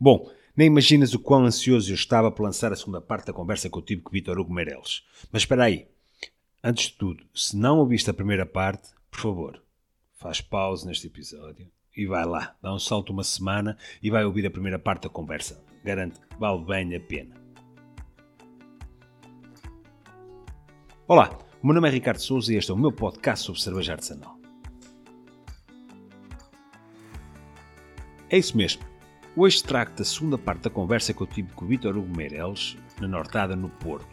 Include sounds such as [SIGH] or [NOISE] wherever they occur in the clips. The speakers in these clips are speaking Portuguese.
Bom, nem imaginas o quão ansioso eu estava por lançar a segunda parte da conversa que eu tive com Vitor Hugo Meireles. Mas espera aí. Antes de tudo, se não ouviste a primeira parte, por favor, faz pausa neste episódio e vai lá, dá um salto uma semana e vai ouvir a primeira parte da conversa. Garanto que vale bem a pena. Olá, o meu nome é Ricardo Souza e este é o meu podcast sobre cerveja artesanal. É isso mesmo. Hoje trago-te a segunda parte da conversa que eu tive com o Vítor Hugo Meireles, na Nortada, no Porto.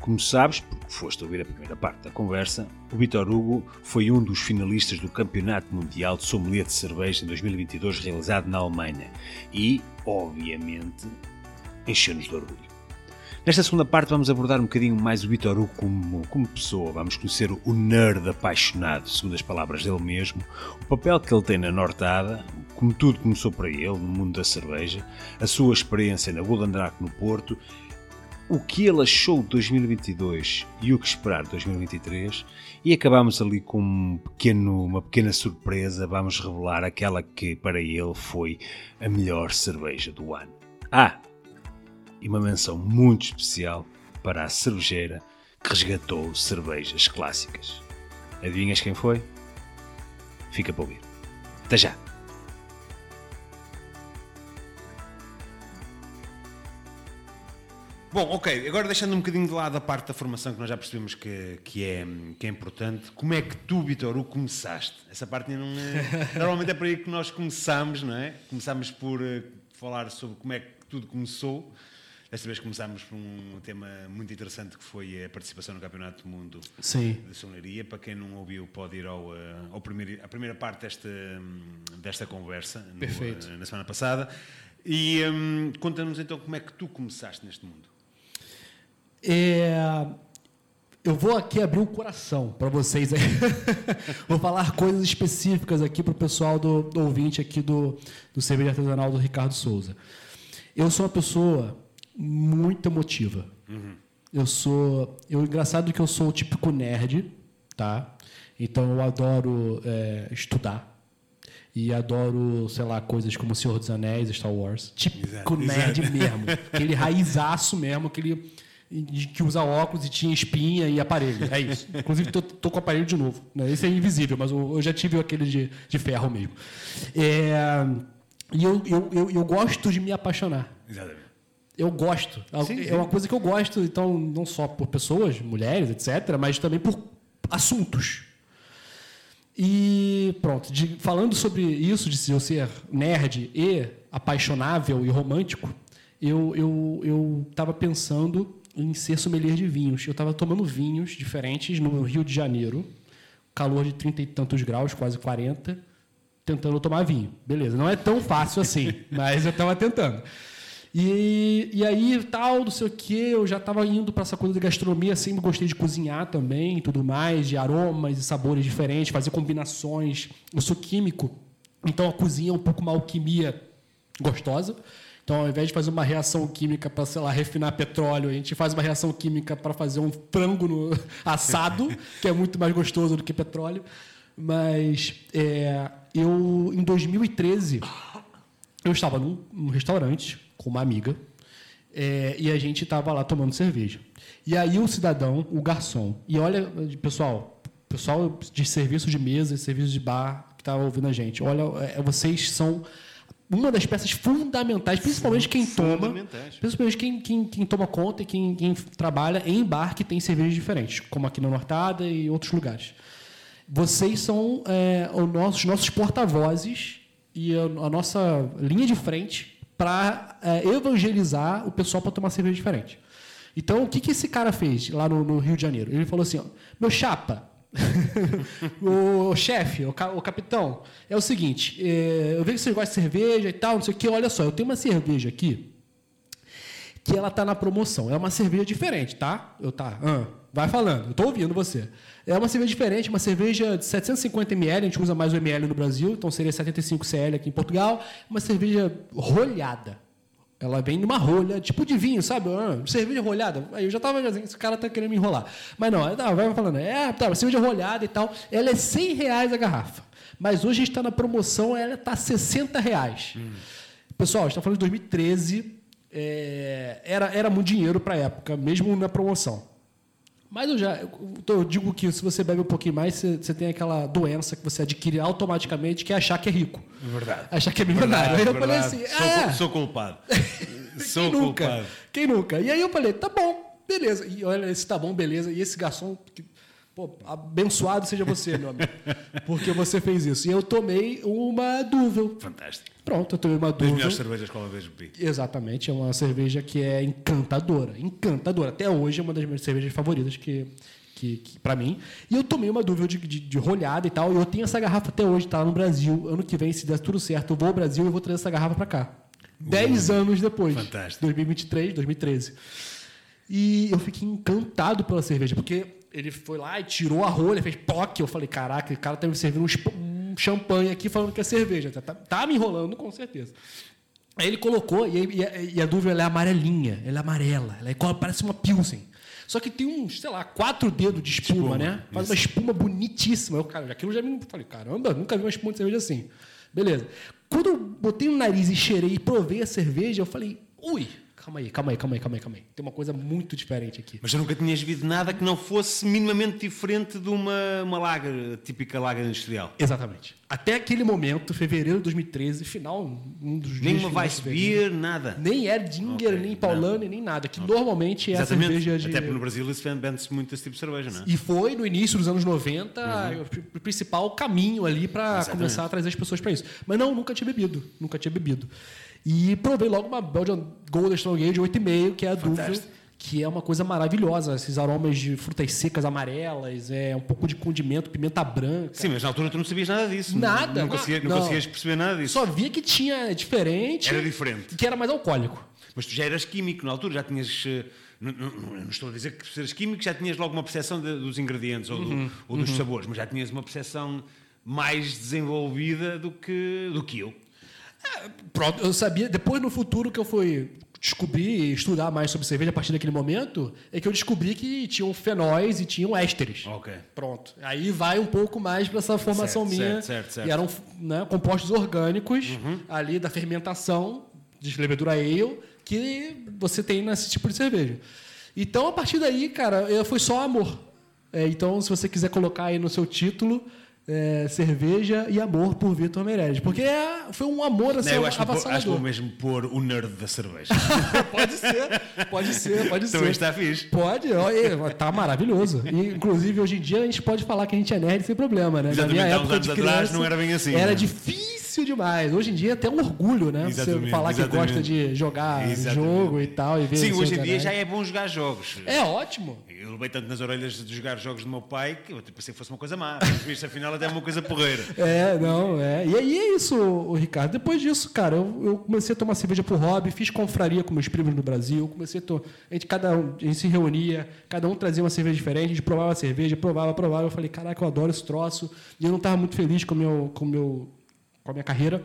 Como sabes, porque foste ouvir a primeira parte da conversa, o Vítor Hugo foi um dos finalistas do Campeonato Mundial de Sommelier de Cerveja em 2022 realizado na Alemanha e, obviamente, encheu-nos de orgulho. Nesta segunda parte vamos abordar um bocadinho mais o Vitor Hugo como, como pessoa, vamos conhecer o nerd apaixonado, segundo as palavras dele mesmo, o papel que ele tem na Nortada, como tudo começou para ele no mundo da cerveja, a sua experiência na Goldendrake no Porto, o que ele achou de 2022 e o que esperar de 2023 e acabamos ali com um pequeno, uma pequena surpresa, vamos revelar aquela que para ele foi a melhor cerveja do ano. Ah, e uma menção muito especial para a cervejeira que resgatou cervejas clássicas. Adivinhas quem foi? Fica para ouvir. Até já! Bom, ok, agora deixando um bocadinho de lado a parte da formação que nós já percebemos que, que, é, que é importante, como é que tu, Vitor, o começaste? Essa parte não é. [LAUGHS] Normalmente é por aí que nós começamos, não é? Começamos por uh, falar sobre como é que tudo começou. Desta vez começámos por um tema muito interessante que foi a participação no Campeonato do Mundo Sim. de Sommeleria. Para quem não ouviu, pode ir ao, eh, ao primeiro, à primeira parte desta, desta conversa no, Perfeito. na semana passada. E um, conta-nos então como é que tu começaste neste mundo. É, eu vou aqui abrir o coração para vocês [LAUGHS] vou falar coisas específicas aqui para o pessoal do, do, ouvinte aqui do, do Cerveja Artesanal do Ricardo Souza. Eu sou uma pessoa muito emotiva. Uhum. Eu sou. Eu, engraçado que eu sou o típico nerd, tá? Então eu adoro é, estudar. E adoro, sei lá, coisas como Senhor dos Anéis, Star Wars. Típico nerd Exato. mesmo. Aquele raizaço mesmo, aquele que usa óculos e tinha espinha e aparelho. É isso. Inclusive, tô, tô com o aparelho de novo. Né? Esse é invisível, mas eu, já tive aquele de, de ferro mesmo. É, e eu, eu, eu, eu gosto de me apaixonar. Exatamente eu gosto. É sim, é uma coisa que eu gosto, então, não só por pessoas, mulheres, etc., mas também por assuntos. E pronto, de, falando sobre isso, de eu ser nerd e apaixonável e romântico, eu estava pensando em ser sommelier de vinhos. Eu estava tomando vinhos diferentes no Rio de Janeiro, calor de trinta e tantos graus, quase 40, tentando tomar vinho. Beleza, não é tão fácil assim, [LAUGHS] mas eu estava tentando. E, e aí, tal, não sei o quê, eu já estava indo para essa coisa de gastronomia, sempre gostei de cozinhar também, tudo mais, de aromas e sabores diferentes, fazer combinações. Eu sou químico, então a cozinha é um pouco uma alquimia gostosa. Então, ao invés de fazer uma reação química para, sei lá, refinar petróleo, a gente faz uma reação química para fazer um frango no [LAUGHS] assado, que é muito mais gostoso do que petróleo. Mas é, eu, em 2013, eu estava num, num restaurante com uma amiga, é, e a gente estava lá tomando cerveja. E aí o cidadão, o garçom, e olha, pessoal, pessoal de serviço de mesa, serviço de bar que estava ouvindo a gente, olha, é, vocês são uma das peças fundamentais, principalmente quem toma, principalmente quem, quem, quem, toma conta e quem, quem trabalha em bar que tem cervejas diferentes, como aqui na Nortada e outros lugares. Vocês são é, os nossos, nossos porta-vozes e a, a nossa linha de frente para é, evangelizar o pessoal para tomar cerveja diferente. Então, o que, que esse cara fez lá no, no Rio de Janeiro? Ele falou assim: ó, meu chapa, [LAUGHS] o, chefe, o, o, capitão, é o seguinte: é, eu vejo que vocês gostam de cerveja e tal, não sei o que. Olha só, eu tenho uma cerveja aqui que ela tá na promoção. É uma cerveja diferente, tá? Eu tá. Ah, vai falando, eu tô ouvindo você. É uma cerveja diferente, uma cerveja de 750 ml, a gente usa mais o ml no Brasil, então seria 75 cl aqui em Portugal. Uma cerveja rolhada. Ela vem numa rolha, tipo de vinho, sabe? Ah, cerveja rolhada. Aí eu já tava dizendo, esse cara tá querendo me enrolar. Mas não, tá, vai falando, é, tá, cerveja rolhada e tal. Ela é 100 reais a garrafa. Mas hoje está na promoção, ela está 60 reais. Hum. Pessoal, a gente está falando de 2013. É, era, era muito dinheiro para a época, mesmo na promoção. Mas eu já eu digo que se você bebe um pouquinho mais, você, você, tem aquela doença que você adquire automaticamente, que é achar que é rico. Verdade. Achar que é milionário. Verdade, aí eu verdade. falei assim: sou, ah, sou culpado. [LAUGHS] sou Quem culpado. Nunca? Quem nunca? E aí eu falei: tá bom, beleza. E olha, esse tá bom, beleza. E esse garçom. Que, Pô, abençoado seja você, meu amigo. Porque você fez isso. E eu tomei uma Duvel. Fantástico. Pronto, eu tomei uma Duvel. Das melhores cervejas que eu vejo Exatamente. É uma cerveja que é encantadora. Encantadora. Até hoje é uma das minhas cervejas favoritas que, que, que para mim. E eu tomei uma Duvel de, de, de, rolhada e tal. E eu tenho essa garrafa até hoje, tá no Brasil. Ano que vem, se der tudo certo, eu vou ao Brasil e vou trazer essa garrafa para cá. Dez anos depois. Fantástico. 2023, 2013. E eu fiquei encantado pela cerveja, porque ele foi lá e tirou a rolha, fez POC. Eu falei, caraca, o cara tá me servindo um, champanhe aqui falando que é cerveja. Tá, tá, tá me enrolando, com certeza. Aí ele colocou, e, a, e a dúvida é amarelinha, ela é amarela, ela é, parece uma Pilsen. Só que tem uns, sei lá, quatro dedos de espuma, espuma né? Faz isso. uma espuma bonitíssima. Eu, cara, aquilo já me falei, caramba, nunca vi uma espuma de cerveja assim. Beleza. Quando eu botei no nariz e cheirei e provei a cerveja, eu falei, ui, Calma aí, calma aí, calma aí, calma aí, calma aí. Tem uma coisa muito diferente aqui. Mas eu nunca tinhas visto nada que não fosse minimamente diferente de uma, uma lager, típica lager industrial. Exatamente. Até aquele momento, fevereiro de 2013, final, um dos Nem dias uma Weissbier, nada. Nem Erdinger, okay, nem Paulane, nem nada. Que okay. normalmente é Exatamente. a cerveja de... Até porque no Brasil eles vende-se muito esse tipo de cerveja, não é? E foi, no início dos anos 90, uhum. o principal caminho ali para começar a trazer as pessoas para isso. Mas não, nunca tinha bebido. Nunca tinha bebido. E provei logo uma Belgian Golden Strong Ale de 8,5, que é a dúvida, que é uma coisa maravilhosa. Esses aromas de frutas secas amarelas, é um pouco de condimento, pimenta branca. Sim, mas na altura tu não sabias nada disso. Nada. Não, não, conseguia, não, não conseguias perceber nada disso. Só via que tinha diferente. Era diferente. Que era mais alcoólico. Mas tu já eras químico na altura, já tinhas. Eh, não, não, não, estou a dizer que por seres químico já tinhas logo uma percepção de, dos ingredientes ou, do, uhum, ou dos uhum. sabores, mas já tinhas uma percepção mais desenvolvida do que, do que eu. É, pronto, eu sabia, depois no futuro que eu fui descobrir e estudar mais sobre cerveja a partir daquele momento, é que eu descobri que tinham fenóis e tinham ésteres. Ok. Pronto. Aí vai um pouco mais para essa formação certo, minha. Certo, certo, certo. E eram né, compostos orgânicos uhum. ali da fermentação de levedura ale que você tem nesse tipo de cerveja. Então, a partir daí, cara, foi só amor. É, então, se você quiser colocar aí no seu título, é, cerveja e amor por Vitor Meirelles. Porque é, foi um amor assim, Não, eu acho, avassalador. acho que vou mesmo pôr o nerd da cerveja. [LAUGHS] pode ser, pode ser, pode ser. Também está fixe. Pode, olha, tá maravilhoso. E, inclusive, hoje em dia, a gente pode falar que a gente é nerd sem problema, né? Exatamente, Na minha época de criança, atrás não era bem assim. Era né? difícil difícil demais. Hoje em dia é até um orgulho, né? Exatamente, Você falar exatamente. que gosta de jogar exatamente. jogo e tal. E ver Sim, hoje em dia já é bom jogar jogos. É ótimo. Levei tanto nas orelhas de jogar jogos do meu pai que eu pensei que fosse uma coisa má. Mas visto, afinal até é uma coisa porreira. [LAUGHS] É, não, é. E aí é isso, o Ricardo. Depois disso, cara, eu, eu, comecei a tomar cerveja por hobby, fiz confraria com meus primos no Brasil, comecei a, to... a gente cada um, a gente se reunia, cada um trazia uma cerveja diferente, a gente provava a cerveja, provava, provava. Eu falei, caraca, eu adoro esse troço. E eu não estava muito feliz com, meu, com, meu, com a minha carreira.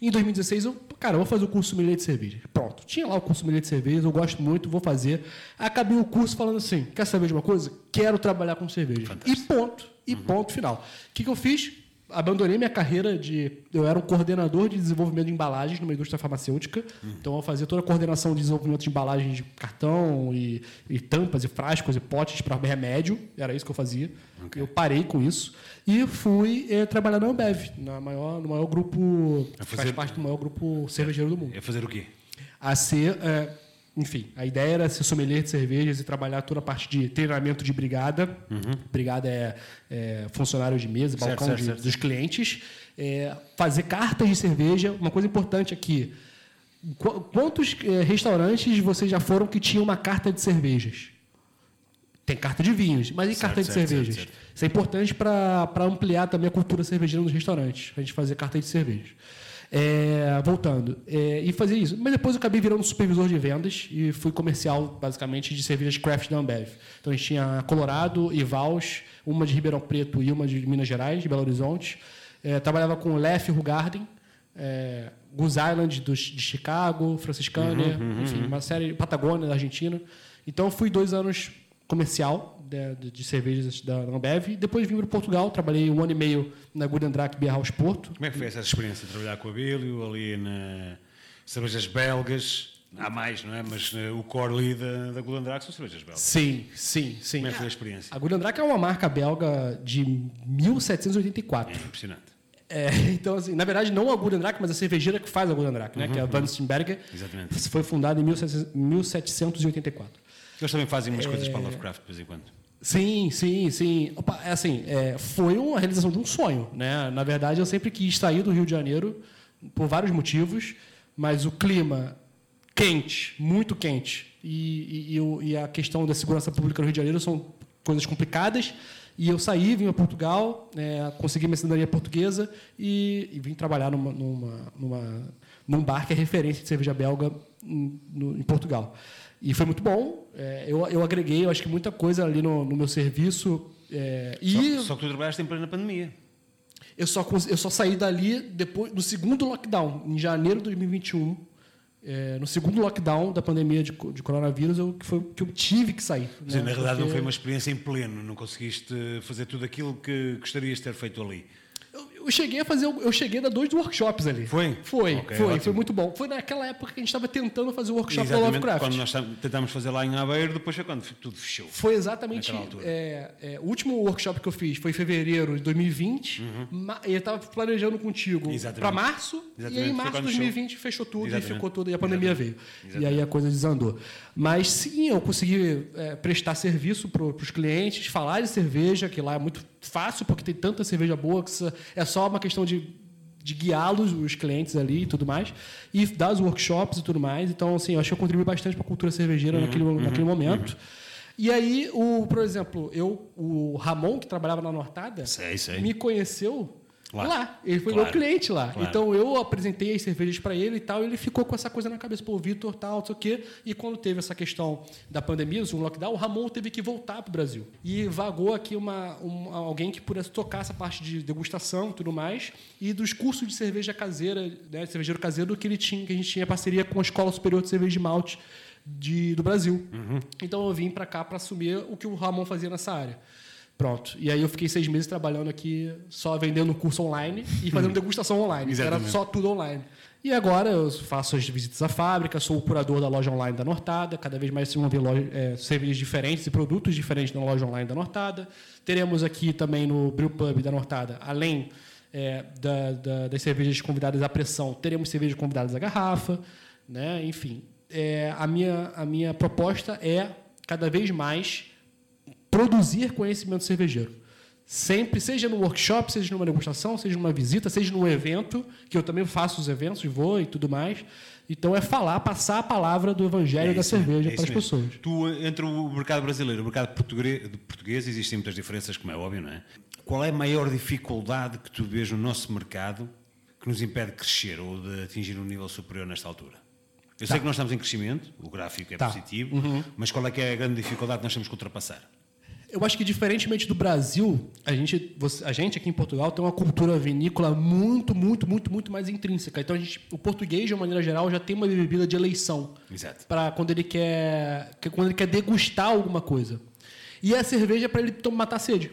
Em 2016, eu, cara, eu vou fazer o curso sommelier de cerveja. Pronto, tinha lá o curso sommelier de cerveja, eu gosto muito, vou fazer. Acabei o curso falando assim: quer saber de uma coisa? Quero trabalhar com cerveja. Fantástico. E ponto. E uhum. ponto final. O que, que eu fiz? Abandonei minha carreira de. Eu era um coordenador de desenvolvimento de embalagens numa indústria farmacêutica. Uhum. Então eu fazia toda a coordenação de desenvolvimento de embalagens de cartão e, e tampas e frascos e potes para remédio. Era isso que eu fazia. Okay. Eu parei com isso e fui é, trabalhar na Ambev, na maior, no maior grupo. Fazer... Faz parte do maior grupo cervejeiro do mundo. É fazer o quê? A ser. É, enfim, a ideia era ser sommelier de cervejas e trabalhar toda a parte de treinamento de brigada. Uhum. Brigada é, é, funcionário de mesa, certo, balcão certo, de, certo. dos clientes. É, fazer cartas de cerveja. Uma coisa importante aqui. Quantos é, restaurantes vocês já foram que tinham uma carta de cervejas? Tem carta de vinhos, mas e carta de cervejas? Isso é importante para ampliar também a cultura cervejeira nos restaurantes, a gente fazer carta de cervejas. É, voltando, é, e fazer isso. Mas depois eu acabei virando supervisor de vendas e fui comercial, basicamente, de cervejas craft da Ambev. Então a gente tinha Colorado e Vals, uma de Ribeirão Preto e uma de Minas Gerais, de Belo Horizonte. É, trabalhava com Lef Rugarden, é, Goose Island do, de Chicago, Franciscaner, uhum, uhum, enfim, uhum. uma série, Patagônia da Argentina. Então fui dois anos comercial de, de cervejas da Ambev. Depois vim para Portugal, trabalhei um ano e meio na Guldendrack Beer House Porto. Como é que foi essa experiência de trabalhar com a Abílio ali na, cervejas belgas, há mais, não é? Mas uh, o core ali da, da Gulandrac são cervejas belgas. Sim, sim, sim. Como é que foi a experiência? A Gulandrac é uma marca belga de 1784. É impressionante. É, [LAUGHS] então, assim, na verdade, não a Gulendrack, mas a cervejeira que faz a Gulendrack, né? Uhum, que é a Van Steenberger. Exatamente. Foi fundada em 1784. Eles também fazem umas É. coisas para Lovecraft de vez em quando. Sim, sim, sim. Opa, é assim, é, foi uma realização de um sonho, né? Na verdade, eu sempre quis sair do Rio de Janeiro por vários motivos, mas o clima quente, muito quente, e, e- e a questão da segurança pública no Rio de Janeiro são coisas complicadas. E eu saí, vim a Portugal, é, consegui minha cidadania portuguesa e, e vim trabalhar numa, numa, numa- num bar que é referência de cerveja belga em, no- em Portugal. E foi muito bom. é, eu, eu agreguei, eu acho que muita coisa ali no, no meu serviço. é, e Só, só que tu trabalhaste em plena pandemia. eu só, eu só saí dali depois no segundo lockdown, em janeiro de 2021. é, no segundo lockdown da pandemia de, de coronavírus, eu, que foi que eu tive que sair. Né? na realidade não Porque foi uma experiência em pleno, não conseguiste fazer tudo aquilo que gostarias de ter feito ali. Eu, cheguei a fazer, eu cheguei a dar dois workshops ali. Foi? Foi, Ok, foi, ótimo. foi muito bom. Foi naquela época que a gente estava tentando fazer o workshop da Exatamente, Lovecraft. quando nós tam- tentámos fazer lá em Aveiro, depois foi quando tudo fechou. Foi exatamente. É, é, o último workshop que eu fiz foi em fevereiro de 2020. ma- e eu estava planejando contigo Uhum. Para março. E Exatamente, aí, em março de quando 2020, fechou tudo Exatamente. e ficou tudo. E a pandemia veio. E aí a coisa desandou. Mas sim, eu consegui é, prestar serviço para os clientes, falar de cerveja, que lá é muito fácil, porque tem tanta cerveja boa que é só uma questão de de guiá-los, os clientes ali e tudo mais, e dar os workshops e tudo mais. Então, assim, eu acho que eu contribuí bastante para a cultura cervejeira Uhum, naquele, naquele momento. E aí, o, por exemplo, eu, o Ramon, que trabalhava na Nortada, Sei, sei. me conheceu Lá. lá. Ele foi Claro. meu cliente lá. Claro. Então, eu apresentei as cervejas para ele e tal, e ele ficou com essa coisa na cabeça, pô, Vitor, tal, não sei o quê. E quando teve essa questão da pandemia, o lockdown, o Ramon teve que voltar para o Brasil. E vagou aqui uma, um- alguém que pudesse tocar essa parte de degustação e tudo mais, e dos cursos de cerveja caseira, né, de cervejeiro caseiro, que ele tinha, que a gente tinha parceria com a Escola Superior de Cerveja de Malte de, do Brasil. Então eu vim para cá para assumir o que o Ramon fazia nessa área. Pronto. E aí eu fiquei seis meses trabalhando aqui, só vendendo curso online e fazendo degustação online. Era só tudo online. E agora eu faço as visitas à fábrica, sou o curador da loja online da Nortada. Cada vez mais vão ver loja, é, cervejas diferentes e produtos diferentes na loja online da Nortada. Teremos aqui também no Brew Pub da Nortada, além é, da- da- das cervejas convidadas à pressão, teremos cervejas convidadas à garrafa. Né? Enfim, é, a, minha, a minha proposta é cada vez mais produzir conhecimento cervejeiro. Sempre, seja no workshop, seja numa degustação, seja numa visita, seja num evento, que eu também faço os eventos, vou e tudo mais. Então é falar, passar a palavra do evangelho da isso mesmo, cerveja é para as mesmo. pessoas. Tu, entre o mercado brasileiro e o mercado português, português, existem muitas diferenças, como é óbvio, não é? Qual é a maior dificuldade que tu vês no nosso mercado que nos impede de crescer ou de atingir um nível superior nesta altura? Eu sei que nós estamos em crescimento, o gráfico é Tá. positivo, mas qual é que é a grande dificuldade que nós temos que ultrapassar? Eu acho que, diferentemente do Brasil, a gente, a gente aqui em Portugal tem uma cultura vinícola muito, muito, muito, muito mais intrínseca. Então, a gente, o português, de uma maneira geral, já tem uma bebida de eleição. Exato. para quando ele quer que- quando ele quer degustar alguma coisa. E a cerveja é para ele matar a sede.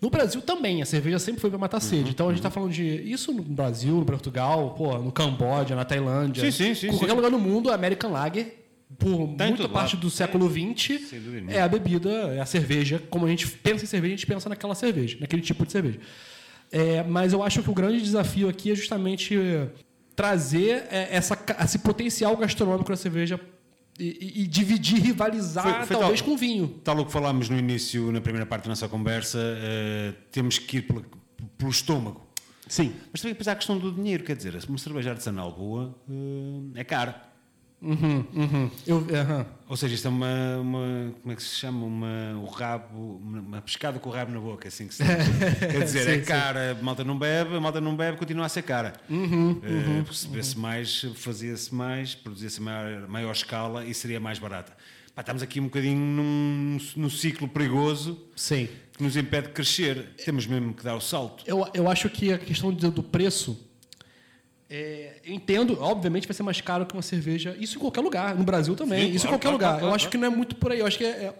No Brasil também, a cerveja sempre foi para matar Uhum, sede. Então a gente está falando de isso no Brasil, no Portugal, pô, no Camboja, na Tailândia. Sim, sim, sim, Em qualquer sim. lugar no mundo, American Lager, por Tá muita parte lado. do século XX, é a bebida, é a cerveja. Como a gente pensa em cerveja, a gente pensa naquela cerveja, naquele tipo de cerveja. É, mas eu acho que o grande desafio aqui é justamente eh, trazer eh, essa, esse potencial gastronômico da cerveja e, e- dividir, rivalizar, Foi- foi talvez tal- com vinho. Tal o que falámos no início, na primeira parte da nossa conversa, eh, temos que ir pela- pelo estômago. Sim. Mas também pensar a questão do dinheiro, quer dizer, uma cerveja artesanal boa eh, é cara. Uhum, uhum. Eu, aham. Ou seja, isto é uma, uma- como é que se chama? Uma, o rabo, uma, pescada com o rabo na boca, assim que se. [LAUGHS] Quer dizer, Sim, é sim. cara, a malta não bebe, a malta não bebe, continua a ser cara. Uhum, Eh, Percebesse mais, fazia-se mais, produzia-se a maior, maior escala e seria mais barata. Pá, estamos aqui um bocadinho num, num ciclo perigoso Sim. que nos impede de crescer. Temos mesmo que dar o salto. Eu, eu acho que a questão do preço. É, eu entendo, obviamente vai ser mais caro que uma cerveja. Isso em qualquer lugar, no Brasil também. Sim, isso claro, em qualquer claro, lugar. claro, eu acho que não é muito por aí. Eu acho que é, é-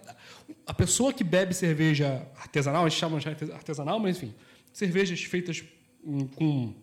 a pessoa que bebe cerveja artesanal, a gente chama de artes- artesanal, mas enfim, cervejas feitas hum, com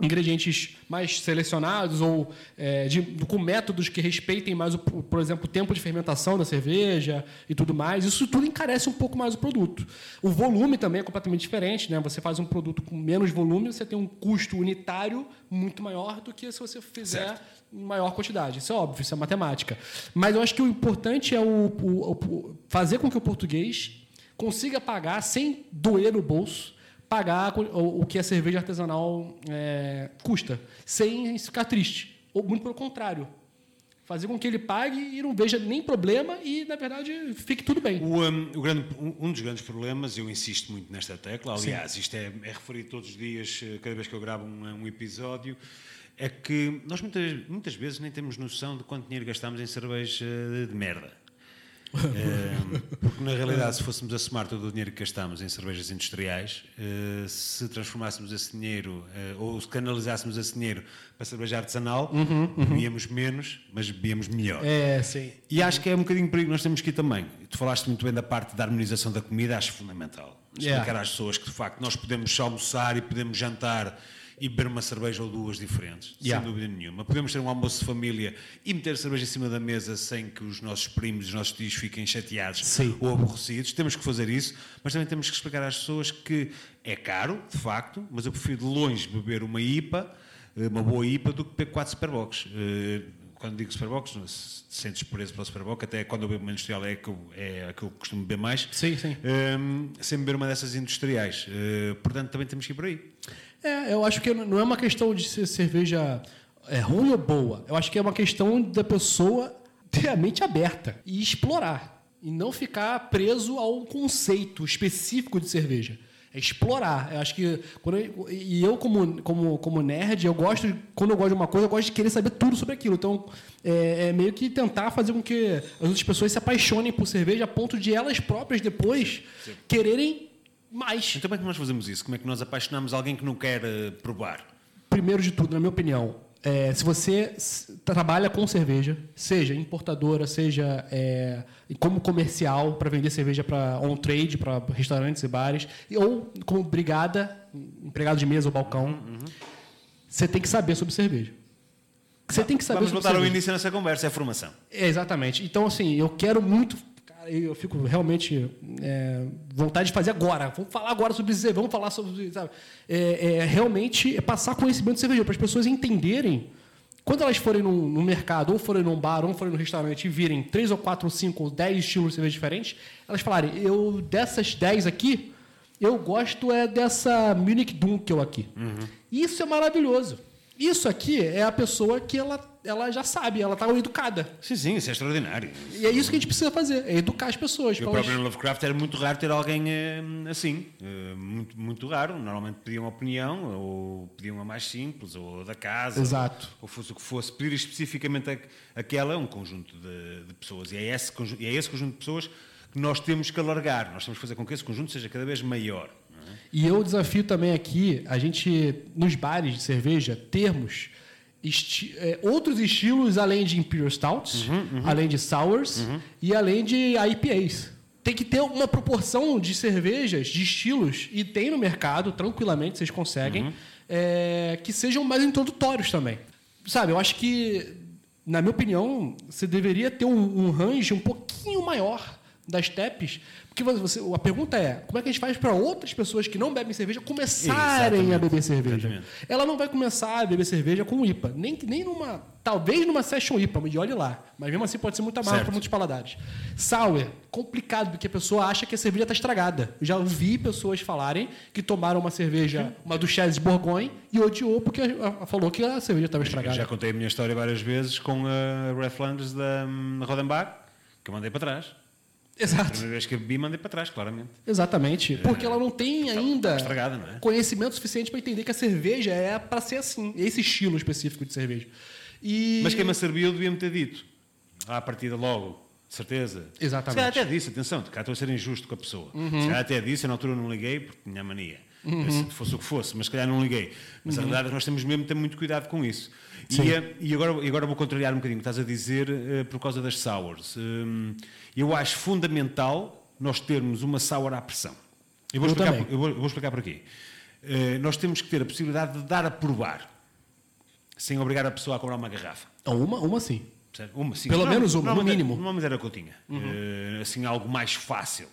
ingredientes mais selecionados ou é, de, com métodos que respeitem mais, o, por exemplo, o tempo de fermentação da cerveja e tudo mais. Isso tudo encarece um pouco mais o produto. O volume também é completamente diferente. Né? Você faz um produto com menos volume, você tem um custo unitário muito maior do que se você fizer certo. em maior quantidade. Isso é óbvio, isso é matemática. Mas eu acho que o importante é o, o, o fazer com que o português consiga pagar sem doer no bolso pagar o, que a cerveja artesanal é, custa, sem ficar triste. Ou muito pelo contrário. Fazer com que ele pague e não veja nem problema e, na verdade, fique tudo bem. O, um, o grande, um, dos grandes problemas, eu insisto muito nesta tecla, aliás, Sim. isto é, é, referido todos os dias, eh, cada vez que eu gravo um, um episódio, é que nós muitas, muitas vezes nem temos noção de quanto dinheiro gastamos em cerveja de merda. Eh, porque na realidade, se fôssemos a somar todo o dinheiro que gastamos em cervejas industriais, eh, se transformássemos esse dinheiro eh, ou se canalizássemos esse dinheiro para cerveja artesanal, uhum, uhum. bebíamos menos, mas bebíamos melhor. É, sim. E acho que é um bocadinho que nós temos que ir também. Tu falaste muito bem da parte da harmonização da comida, acho fundamental. Explicar yeah. às pessoas que de facto nós podemos almoçar e podemos jantar e beber uma cerveja ou duas diferentes, yeah. sem dúvida nenhuma. Podemos ter um almoço de família e meter cerveja em cima da mesa sem que os nossos primos e os nossos tios fiquem chateados Sim. ou aborrecidos. Temos que fazer isso, mas também temos que explicar às pessoas que é caro, de facto, mas eu prefiro de longe beber uma IPA, eh, uma boa IPA, do que beber quatro Superbox. Eh, quando digo Superbox, sentes preso pela Superbox, até quando eu bebo uma industrial é aquilo, é aquilo que costumo beber mais. Sim, sim. Um, ehm, sem beber uma dessas industriais. Uh, portanto, também temos que ir por aí. É, eu acho que não é uma questão de ser cerveja é, ruim ou boa. Eu acho que é uma questão da pessoa ter a mente aberta e explorar. E não ficar preso a um conceito específico de cerveja. É explorar. Eu acho que. Eu, e eu, como, como, como nerd, eu gosto. Quando eu gosto de uma coisa, eu gosto de querer saber tudo sobre aquilo. Então, é, é meio que tentar fazer com que as outras pessoas se apaixonem por cerveja a ponto de elas próprias depois Sim. quererem mais. Então como é que nós fazemos isso? Como é que nós apaixonamos alguém que não quer uh, provar? Primeiro de tudo, na minha opinião, é, se você trabalha com cerveja, seja importadora, seja é, como comercial para vender cerveja para on trade, para restaurantes e bares, ou como brigada, empregado de mesa ou balcão, uhum, uhum. você tem que saber sobre cerveja. Você tem que saber Vamos voltar ao início nessa conversa, é a formação. É, exatamente. Então, assim, eu quero muito eu fico realmente é, vontade de fazer agora. Vamos falar agora sobre isso, vamos falar sobre. Sabe? É, é, realmente é passar conhecimento de cerveja para as pessoas entenderem. Quando elas forem no, no, mercado, ou forem num bar, ou forem no restaurante e virem três ou quatro, ou cinco, ou dez estilos de cerveja diferentes, elas falarem, eu dessas dez aqui, eu gosto é dessa Munich Dunkel aqui. Uhum. Isso é maravilhoso. Isso aqui é a pessoa que ela, ela já sabe, ela está educada. Sim, sim, isso é extraordinário. E é isso que a gente precisa fazer, é educar as pessoas. E o próprio Lovecraft era muito raro ter alguém eh, assim, eh, muito, muito raro. Normalmente pediam uma opinião, ou pediam uma mais simples, ou da casa, Exato. Ou, ou fosse o que fosse. Pedir especificamente aquela um conjunto de, de pessoas. E é, esse, e é esse conjunto de pessoas que nós temos que alargar. Nós temos que fazer com que esse conjunto seja cada vez maior. E eu desafio também aqui, a gente, nos bares de cerveja, termos esti é, outros estilos além de Imperial Stouts, uhum, uhum. além de Sours uhum. e além de IPAs. Tem que ter uma proporção de cervejas, de estilos, e tem no mercado, tranquilamente, vocês conseguem, uhum. é, que sejam mais introdutórios também. Sabe, eu acho que, na minha opinião, você deveria ter um, um range um pouquinho maior das TEPs porque você, a pergunta é, como é que a gente faz para outras pessoas que não bebem cerveja começarem Exatamente. a beber cerveja? Exatamente. Ela não vai começar a beber cerveja com IPA, nem, nem numa, talvez numa session IPA, e olhe lá. Mas mesmo assim pode ser muito amargo para muitos paladares. Sour, complicado, porque a pessoa acha que a cerveja está estragada. Eu já ouvi pessoas falarem que tomaram uma cerveja, uma Duchesse Bourgogne, e odiou porque falou que a cerveja estava estragada. Eu já contei a minha história várias vezes com a Red Flanders da um, Rodenbach, que eu mandei para trás. Exato. A primeira vez que eu bebi, mandei para trás, claramente. Exatamente. Porque ela não tem ainda não é? conhecimento suficiente para entender que a cerveja é para ser assim, esse estilo específico de cerveja. E... Mas quem me serviu devia-me ter dito. À partida logo, de certeza. Exatamente. Se até disse, atenção, cá estou a ser injusto com a pessoa. Uhum. Se até disse, na altura não liguei porque tinha mania. Uhum. Se fosse o que fosse, mas se calhar não liguei. Mas uhum. a verdade é que nós temos mesmo de ter muito cuidado com isso. E, e, agora, e agora vou contrariar um bocadinho o que estás a dizer uh, por causa das sours. Um, eu acho fundamental nós termos uma sour à pressão. Eu vou, eu explicar, por, eu vou, eu vou explicar por aqui. eh, nós temos que ter a possibilidade de dar a provar, sem obrigar a pessoa a comprar uma garrafa. Uma, uma sim. Uma, sim. Pelo menos uma, no mínimo. Era o que eu tinha. Eh, assim, algo mais fácil.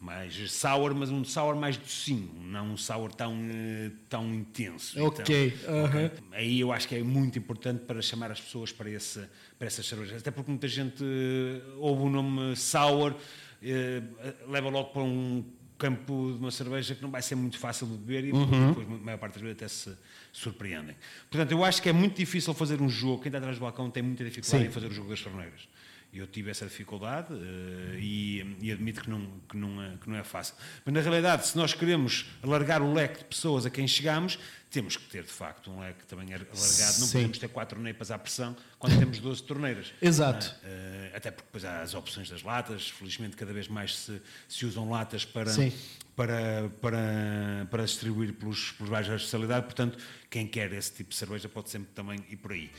Mais sour, mas um sour mais docinho, não um sour tão, eh, tão intenso. Ok, Então, ok. Aí eu acho que é muito importante para chamar as pessoas para, esse, para essas cervejas. Até porque muita gente eh, ouve o nome sour, eh, leva logo para um campo de uma cerveja que não vai ser muito fácil de beber e Uhum. depois, a maior parte das vezes, até se surpreendem. Portanto, eu acho que é muito difícil fazer um jogo. Quem está atrás do balcão tem muita dificuldade Sim. em fazer o jogo das torneiras. Eu tive essa dificuldade eh, e, e admito que não, que, não é, que não é fácil. Mas, na realidade, se nós queremos alargar o leque de pessoas a quem chegamos, temos que ter, de facto, um leque também alargado. Não Sim. podemos ter quatro neipas à pressão quando temos 12 torneiras. Exato. É? Eh, até porque depois há as opções das latas. Felizmente, cada vez mais se, se usam latas para, Sim. para, para, para distribuir pelos, pelos bairros da especialidade. Portanto, quem quer esse tipo de cerveja pode sempre também ir por aí.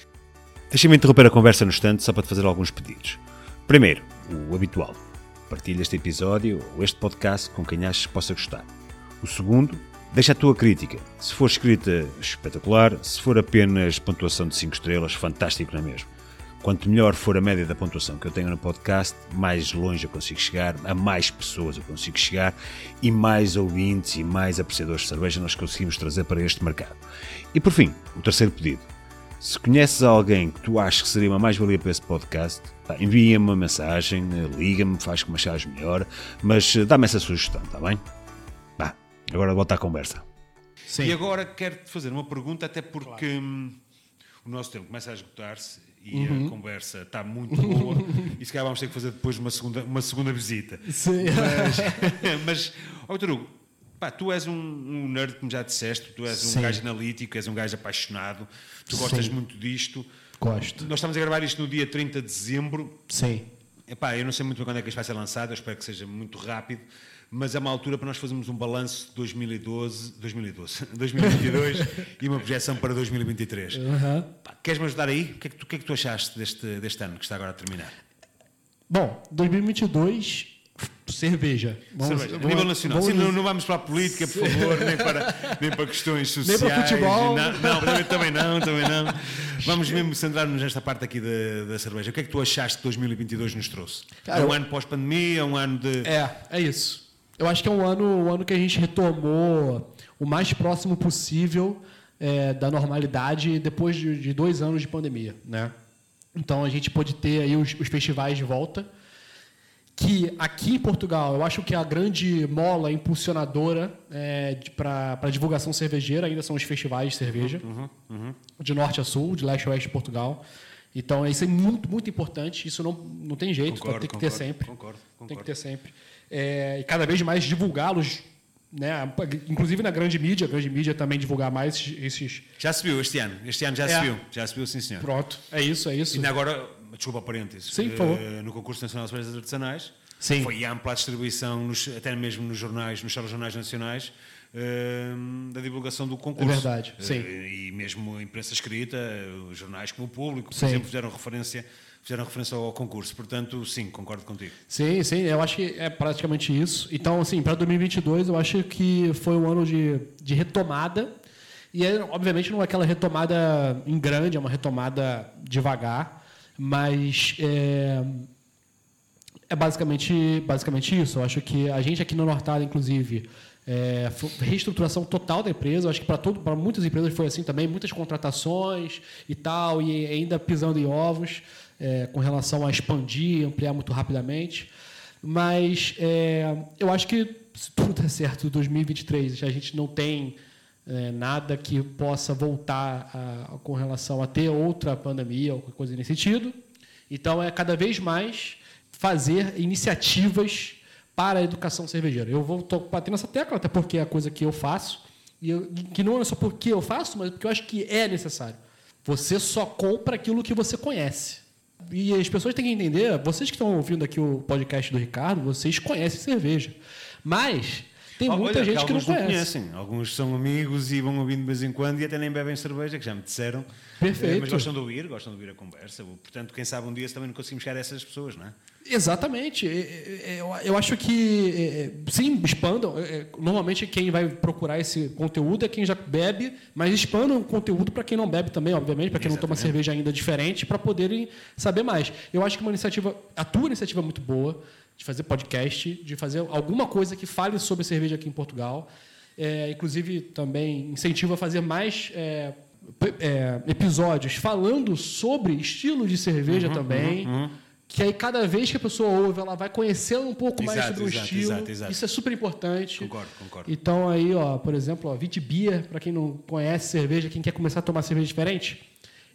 Deixa-me interromper a conversa no instante só para te fazer alguns pedidos. Primeiro, o habitual. Partilha este episódio ou este podcast com quem achas que possa gostar. O segundo, deixa a tua crítica. Se for escrita, espetacular. Se for apenas pontuação de 5 estrelas, fantástico, não é mesmo? Quanto melhor for a média da pontuação que eu tenho no podcast, mais longe eu consigo chegar, a mais pessoas eu consigo chegar e mais ouvintes e mais apreciadores de cerveja nós conseguimos trazer para este mercado. E por fim, o terceiro pedido. Se conheces alguém que tu achas que seria uma mais-valia para esse podcast, envia-me uma mensagem, eh, liga-me, faz como achares melhor, mas eh, dá-me essa sugestão, está bem? Vá, agora volta à conversa. Sim. E agora quero-te fazer uma pergunta, até porque hum, o nosso tempo começa a esgotar-se e Uhum. a conversa está muito [LAUGHS] boa e se calhar vamos ter que fazer depois uma segunda, uma segunda visita. Sim. Mas, [LAUGHS] mas Hugo, pá, tu és um, um nerd, como já disseste, tu és um Sim. gajo analítico, és um gajo apaixonado, tu gostas Sim. muito disto. Gosto. Nós estamos a gravar isto no dia 30 de dezembro. Sim. Epá, eu não sei muito bem quando é que isto vai ser lançado, eu espero que seja muito rápido, mas é uma altura para nós fazermos um balanço de 2012, 2012, 2022 e uma projeção para 2023. Aham. Pá, Queres-me ajudar aí? O que, é que tu, o que é que tu achaste deste, deste ano que está agora a terminar? Bom, 2022, cerveja. Vamos- Cerveja, vamos- nível nacional. vamos- Sim, não, não vamos para a política, por favor, nem para, nem para questões Nem sociais. para futebol. Não, não, também- também não, também não. Vamos mesmo centrar-nos nesta parte aqui da, da cerveja. O que é que tu achaste que 2022 nos trouxe? Cara, é um ano pós-pandemia, é um ano de... É, é isso. Eu acho que é um ano, um ano que a gente retomou o mais próximo possível é, da normalidade depois de, de dois anos de pandemia, né? Então a gente pôde ter aí os, os festivais de volta, que aqui em Portugal eu acho que a grande mola impulsionadora é, para a divulgação cervejeira ainda são os festivais de cerveja, de norte a sul, de leste a oeste de Portugal. Então isso é muito, muito importante. Isso não, não tem jeito, Concordo, tem que ter concordo, sempre. concordo, Tem que ter sempre. É, e cada vez mais divulgá-los, né? inclusive na grande mídia, a grande mídia também divulgar mais esses. Já se viu este ano, este ano já É. se viu, já se viu, sim senhor. Pronto, é isso, é isso. E agora, desculpa parênteses, Sim, eh, no concurso nacional de cervejas artesanais, Sim. foi ampla a distribuição, nos- até mesmo nos jornais, nos jornais nacionais, eh, da divulgação do concurso. É verdade, Eh, sim. E mesmo a imprensa escrita, os jornais como o público, por Sim. exemplo, fizeram referência, fizeram referência ao concurso. Portanto, sim, concordo contigo. Sim, sim, eu acho que é praticamente isso. Então, assim, para 2022, eu acho que foi um ano de, de retomada. E, é, obviamente, não é aquela retomada em grande, é uma retomada devagar. Mas é, é basicamente, basicamente isso. Eu acho que a gente aqui no Nortada, inclusive, é, reestruturação total da empresa. Eu acho que para muitas empresas foi assim também, muitas contratações e tal, e ainda pisando em ovos é, com relação a expandir, ampliar muito rapidamente. Mas é, eu acho que se tudo der certo, 2023 a gente não tem é, nada que possa voltar a- com relação a ter outra pandemia ou coisa nesse sentido. Então é cada vez mais fazer iniciativas para a educação cervejeira. Eu vou batendo nessa tecla, até porque é a coisa que eu faço, e eu- que não é só porque eu faço, mas porque eu acho que é necessário. Você só compra aquilo que você conhece. E as pessoas têm que entender, vocês que estão ouvindo aqui o podcast do Ricardo, vocês conhecem cerveja. Mas tem Oh, muita olha, gente que não alguns conhece. conhecem. Alguns são amigos e vão ouvindo de vez em quando e até nem bebem cerveja, que já me disseram. Perfeito. Eh, Mas gostam de ouvir, gostam de ouvir a conversa. Portanto, quem sabe um dia também não conseguimos chegar a essas pessoas, não é? Exatamente. É, é, é, Eu, acho que, sim, expandam. Normalmente quem vai procurar esse conteúdo é quem já bebe, mas expandam o conteúdo para quem não bebe também, obviamente, para quem não toma Exatamente. cerveja ainda diferente, para poderem saber mais. Eu acho que uma iniciativa, a tua iniciativa é muito boa, de fazer podcast, de fazer alguma coisa que fale sobre cerveja aqui em Portugal. É, inclusive, também incentivo a fazer mais é, é, episódios falando sobre estilo de cerveja Uhum, também. Que aí, cada vez que a pessoa ouve, ela vai conhecendo um pouco mais Exato, sobre o exato, estilo. exato, exato. Isso é super importante. Concordo, concordo. Então, aí, ó, por exemplo, ó, Vitibia, para quem não conhece cerveja, quem quer começar a tomar cerveja diferente,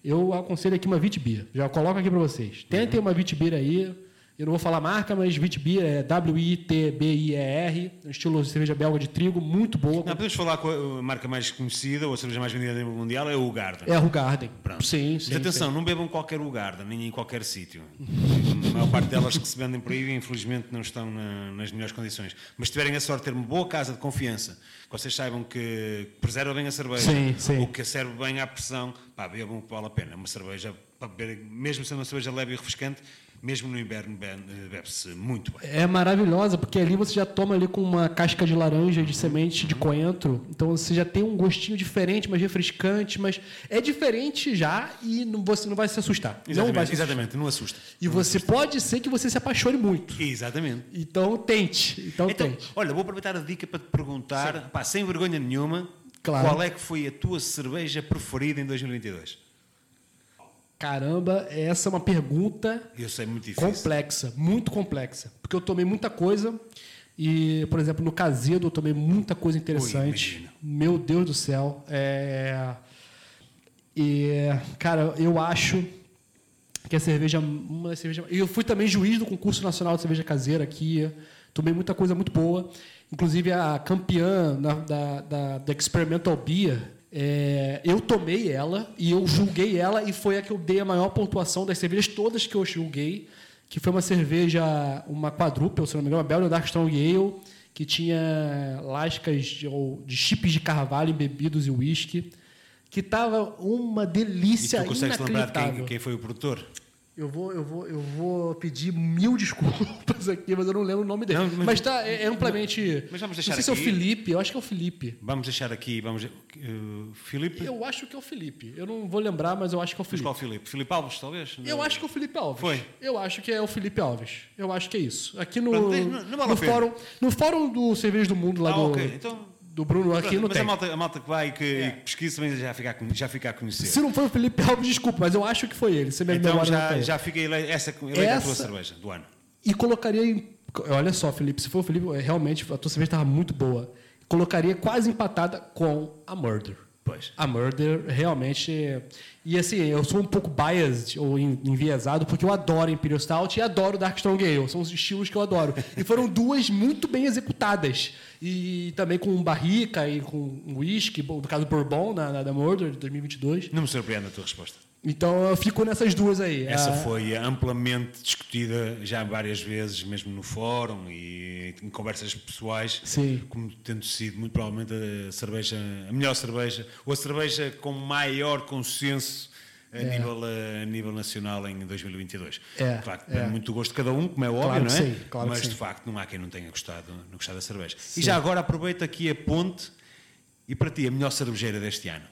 eu aconselho aqui uma Vitibia. Já coloco aqui para vocês. Tentem uma Vitibia aí. Eu não vou falar marca, mas Vitibia é W-I-T-B-I-E-R, um estilo de cerveja belga de trigo, muito boa. Não, podemos falar com a marca mais conhecida ou a cerveja mais vendida nível mundial é o Garden. É a Rugarden. Pronto. Sim, Mas sim. atenção, não bebam qualquer Ugarda, nem em qualquer sítio. A maior parte delas que se vendem por aí, infelizmente, não estão na- nas melhores condições. Mas se tiverem a sorte de ter uma boa casa de confiança, que vocês saibam que preserva bem a cerveja, Sim, sim. ou que serve bem à pressão, pá, bebam que vale a pena. Uma cerveja, mesmo sendo uma cerveja leve e refrescante, mesmo no inverno be- bebe-se muito bem. É maravilhosa, porque ali você já toma ali com uma casca de laranja, de semente de coentro. Então você já tem um gostinho diferente, mais refrescante, mas é diferente já e não, você não vai se assustar. não vai Exatamente, se exatamente, não assusta. assustar. E você pode ser que você se apaixone muito. Exatamente. Então tente. Então, Então, tente. olha, vou aproveitar a dica para te perguntar, pá, sem vergonha nenhuma, Claro. qual é que foi a tua cerveja preferida em 2022? Caramba, essa é uma pergunta sei, muito complexa, muito complexa. Porque eu tomei muita coisa. E, por exemplo, no Casedo eu tomei muita coisa interessante. imagino. Meu Deus do céu. É... E, cara, eu acho que a cerveja. Uma Eu fui também juiz do concurso nacional de cerveja caseira aqui. Tomei muita coisa muito boa. Inclusive a campeã da, da, da, da Experimental Beer. É, eu tomei ela e eu julguei ela e foi a que eu dei a maior pontuação das cervejas todas que eu julguei, que foi uma cerveja, uma quadruple, se não me engano, uma Belgian Dark Strong Ale, que tinha lascas de, ou de chips de carvalho embebidos e uísque, que tava uma E delícia tu consegues lembrar quem, quem foi o produtor? Eu vou, eu, vou, eu vou pedir mil [LAUGHS] desculpas aqui, mas eu não lembro o nome dele. Não, mas, mas- tá, é, é amplamente. Mas vamos não deixar sei se é o aqui- Felipe, eu acho que é o Felipe. Vamos deixar aqui, vamos. Uh, Filipe? Eu acho que é o Felipe. Eu não vou lembrar, mas eu acho que é o Mas Felipe. qual Filipe? Filipe Alves, talvez? Eu acho que é o Felipe Alves. Foi. Eu acho que é o Felipe Alves. Eu acho que é isso. Aqui no, Pronto, não- não vale no, fórum, no fórum do Cerveja do Mundo lá Ah, do, ok. Então, do Bruno, aqui não mas tem. a malta, a malta que vai e que, que pesquisa também já fica, já fica a conhecer. Se não foi o Felipe Alves, desculpa, mas eu acho que foi ele. Você me então já, já fica ele, essa eleita a tua Essa- cerveja do ano. E colocaria em. Olha só, Felipe, se for o Felipe, é, realmente a tua cerveja estava muito boa. Colocaria quase empatada com a Murder. Pois. A Murder realmente. é- E assim, eu sou um pouco biased ou en- enviesado, porque eu adoro Imperial Stout e adoro Dark Strong Ale. São os estilos que eu adoro. E foram duas muito bem executadas. E também com barrica e com whisky, bom, no caso Bourbon, na, na da Murder de 2022. Não me surpreende a tua resposta. Então eu fico nessas duas aí. Essa Ah, foi amplamente discutida já várias vezes, mesmo no fórum e em conversas pessoais, Sim. como tendo sido muito provavelmente a cerveja, a melhor cerveja, ou a cerveja com maior consenso a, nível, eh, a nível nacional em 2022. É, de facto, é. depende muito gosto de cada um, como é óbvio, Claro que não é? sim, claro que Mas sim. de facto não há quem não tenha gostado, não gostado da cerveja. E já agora aproveito aqui a ponte e para ti a melhor cervejeira deste ano.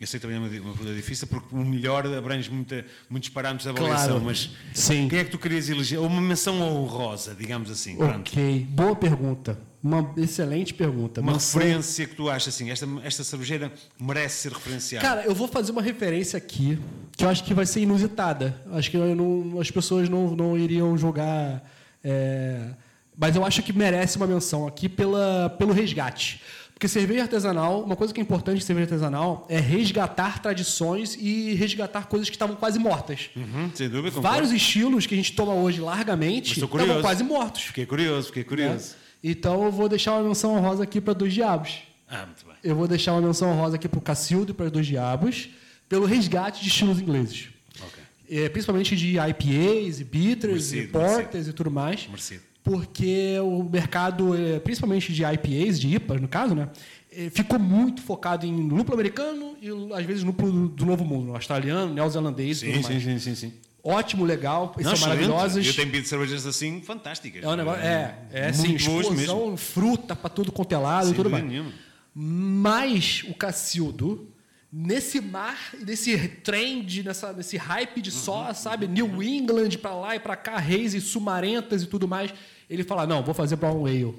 Eu sei que também é uma, uma pergunta difícil porque o melhor abrange muita, muitos parâmetros de avaliação, Claro. mas Sim. quem é que tu querias eleger? Uma menção honrosa, digamos assim. Pronto. Ok, boa pergunta. Uma excelente pergunta. Uma referência que tu achas assim, esta, esta cervejeira merece ser referenciada. Cara, eu vou fazer uma referência aqui que eu acho que vai ser inusitada. Acho que não- as pessoas não, não iriam jogar. é, mas eu acho que merece uma menção aqui pela, pelo resgate. Porque cerveja artesanal, uma coisa que é importante em cerveja artesanal é resgatar tradições e resgatar coisas que estavam quase mortas. Uhum, sem dúvida, concordo. Vários estilos que a gente toma hoje largamente estavam quase mortos. Fiquei curioso, fiquei curioso. né? Então eu vou deixar uma menção honrosa aqui para Dois Diabos. Ah, muito bem. Eu vou deixar uma menção honrosa aqui para o Cacildo e para Dois Diabos, pelo resgate de estilos ingleses. Ok. É, principalmente de IPAs, e bitters, e porters e tudo mais. Merecido. Porque o mercado, é, principalmente de IPAs, de IPAs no caso, né? é, ficou muito focado em lúpulo americano e às vezes lúpulo do, novo mundo, australiano, neozelandês e Sim, sim, sim, sim, sim. Ótimo, legal, Não, são maravilhosas. Eu tenho bebido cervejas assim fantásticas. É um negócio, é, é Muito boas explosão, mesmo. fruta pra tudo quanto é lado Sem e tudo mais. nenhuma. Mas o Cacildo, nesse mar, nesse trend, nessa, nesse hype de Uhum. só, sabe, New England pra lá e pra cá, reis e sumarentas e tudo mais, ele fala: não, vou fazer Brown Ale.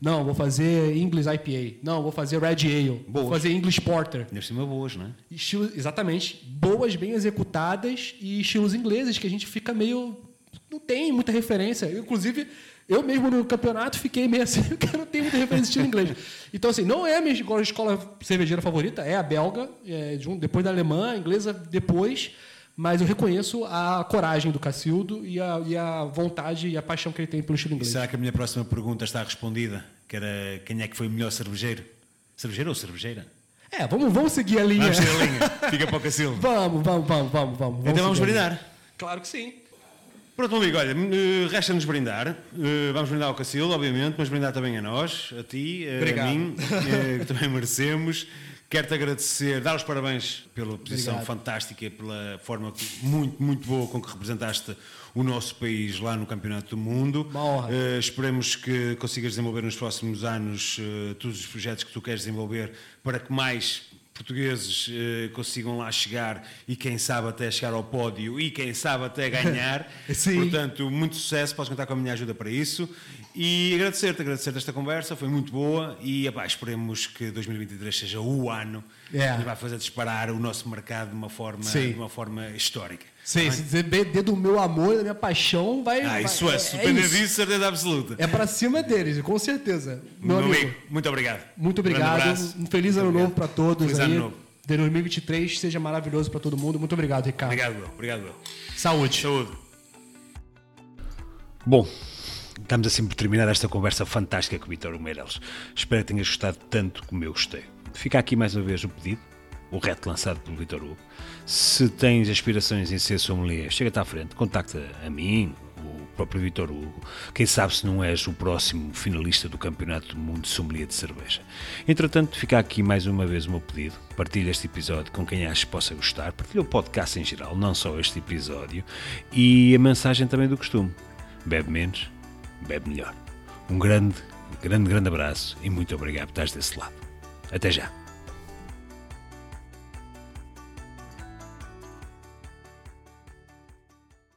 Não, vou fazer English IPA. Não, vou fazer Red Ale. Vou Boas. fazer English Porter. Por cima boas, não é? Estilo, exatamente. Boas, bem executadas e estilos ingleses que a gente fica meio. Não tem muita referência. Inclusive, eu mesmo no campeonato fiquei meio assim, [LAUGHS] porque não tenho muita referência de estilo inglês. Então, assim, não é a minha escola, escola cervejeira favorita, é a belga, é, de um- depois da alemã, a inglesa depois. Mas eu reconheço a coragem do Cacildo e a, e a vontade e a paixão que ele tem pelo estilo inglês. Será que a minha próxima pergunta está respondida? Que era quem é que foi o melhor cervejeiro? Cervejeiro ou cervejeira? É, vamos, vamos seguir a linha. Vamos ter a linha. [LAUGHS] Fica para o Cacildo. Vamos, vamos, vamos, vamos, vamos. Então vamos seguir brindar. Claro que sim. Pronto, meu amigo, olha, eh, resta-nos brindar. Eh, Vamos brindar ao Cacildo, obviamente, mas brindar também a nós, a ti, eh, a mim, que também [LAUGHS] merecemos. Quero-te agradecer, dar os parabéns pela posição Obrigado. fantástica, pela forma muito, muito boa com que representaste o nosso país lá no Campeonato do Mundo. Uma honra. Eh, esperemos que consigas desenvolver nos próximos anos eh, todos os projetos que tu queres desenvolver para que mais portugueses eh, consigam lá chegar e quem sabe até chegar ao pódio e quem sabe até [LAUGHS] ganhar. Sim. Portanto, muito sucesso, podes contar com a minha ajuda para isso. E agradecer-te, agradecer-te esta conversa, foi muito boa e epá, esperemos que 2023 seja o ano É. que vai fazer disparar o nosso mercado de uma forma, Sim. de uma forma histórica. Sim, se depender do meu amor, da minha paixão, vai. Ah, vai- isso é, se depender isso. disso, certeza absoluta. É pra cima deles, com certeza. Meu, amigo, muito obrigado. muito Um obrigado. abraço. Um feliz Muito ano obrigado. novo pra todos Feliz aí. ano novo. De 2023 seja maravilhoso pra todo mundo. Muito obrigado, Ricardo. Obrigado, Will. Obrigado. Saúde. Saúde. Bom, estamos assim por terminar esta conversa fantástica com o Vitor Meireles. Espero que tenhas gostado tanto como eu gostei. Fica aqui mais uma vez o pedido, o reto lançado pelo Vitor Hugo. Se tens aspirações em ser sommelier, chega-te à frente, contacta a mim, o próprio Vitor Hugo. Quem sabe se não és o próximo finalista do Campeonato do Mundo de Sommelier de Cerveja. Entretanto, fica aqui mais uma vez o meu pedido. Partilha este episódio com quem achas que possa gostar. Partilha o podcast em geral, não só este episódio. E a mensagem também do costume. Bebe menos, bebe melhor. Um grande, grande, grande abraço e muito obrigado por estás desse lado. Até já.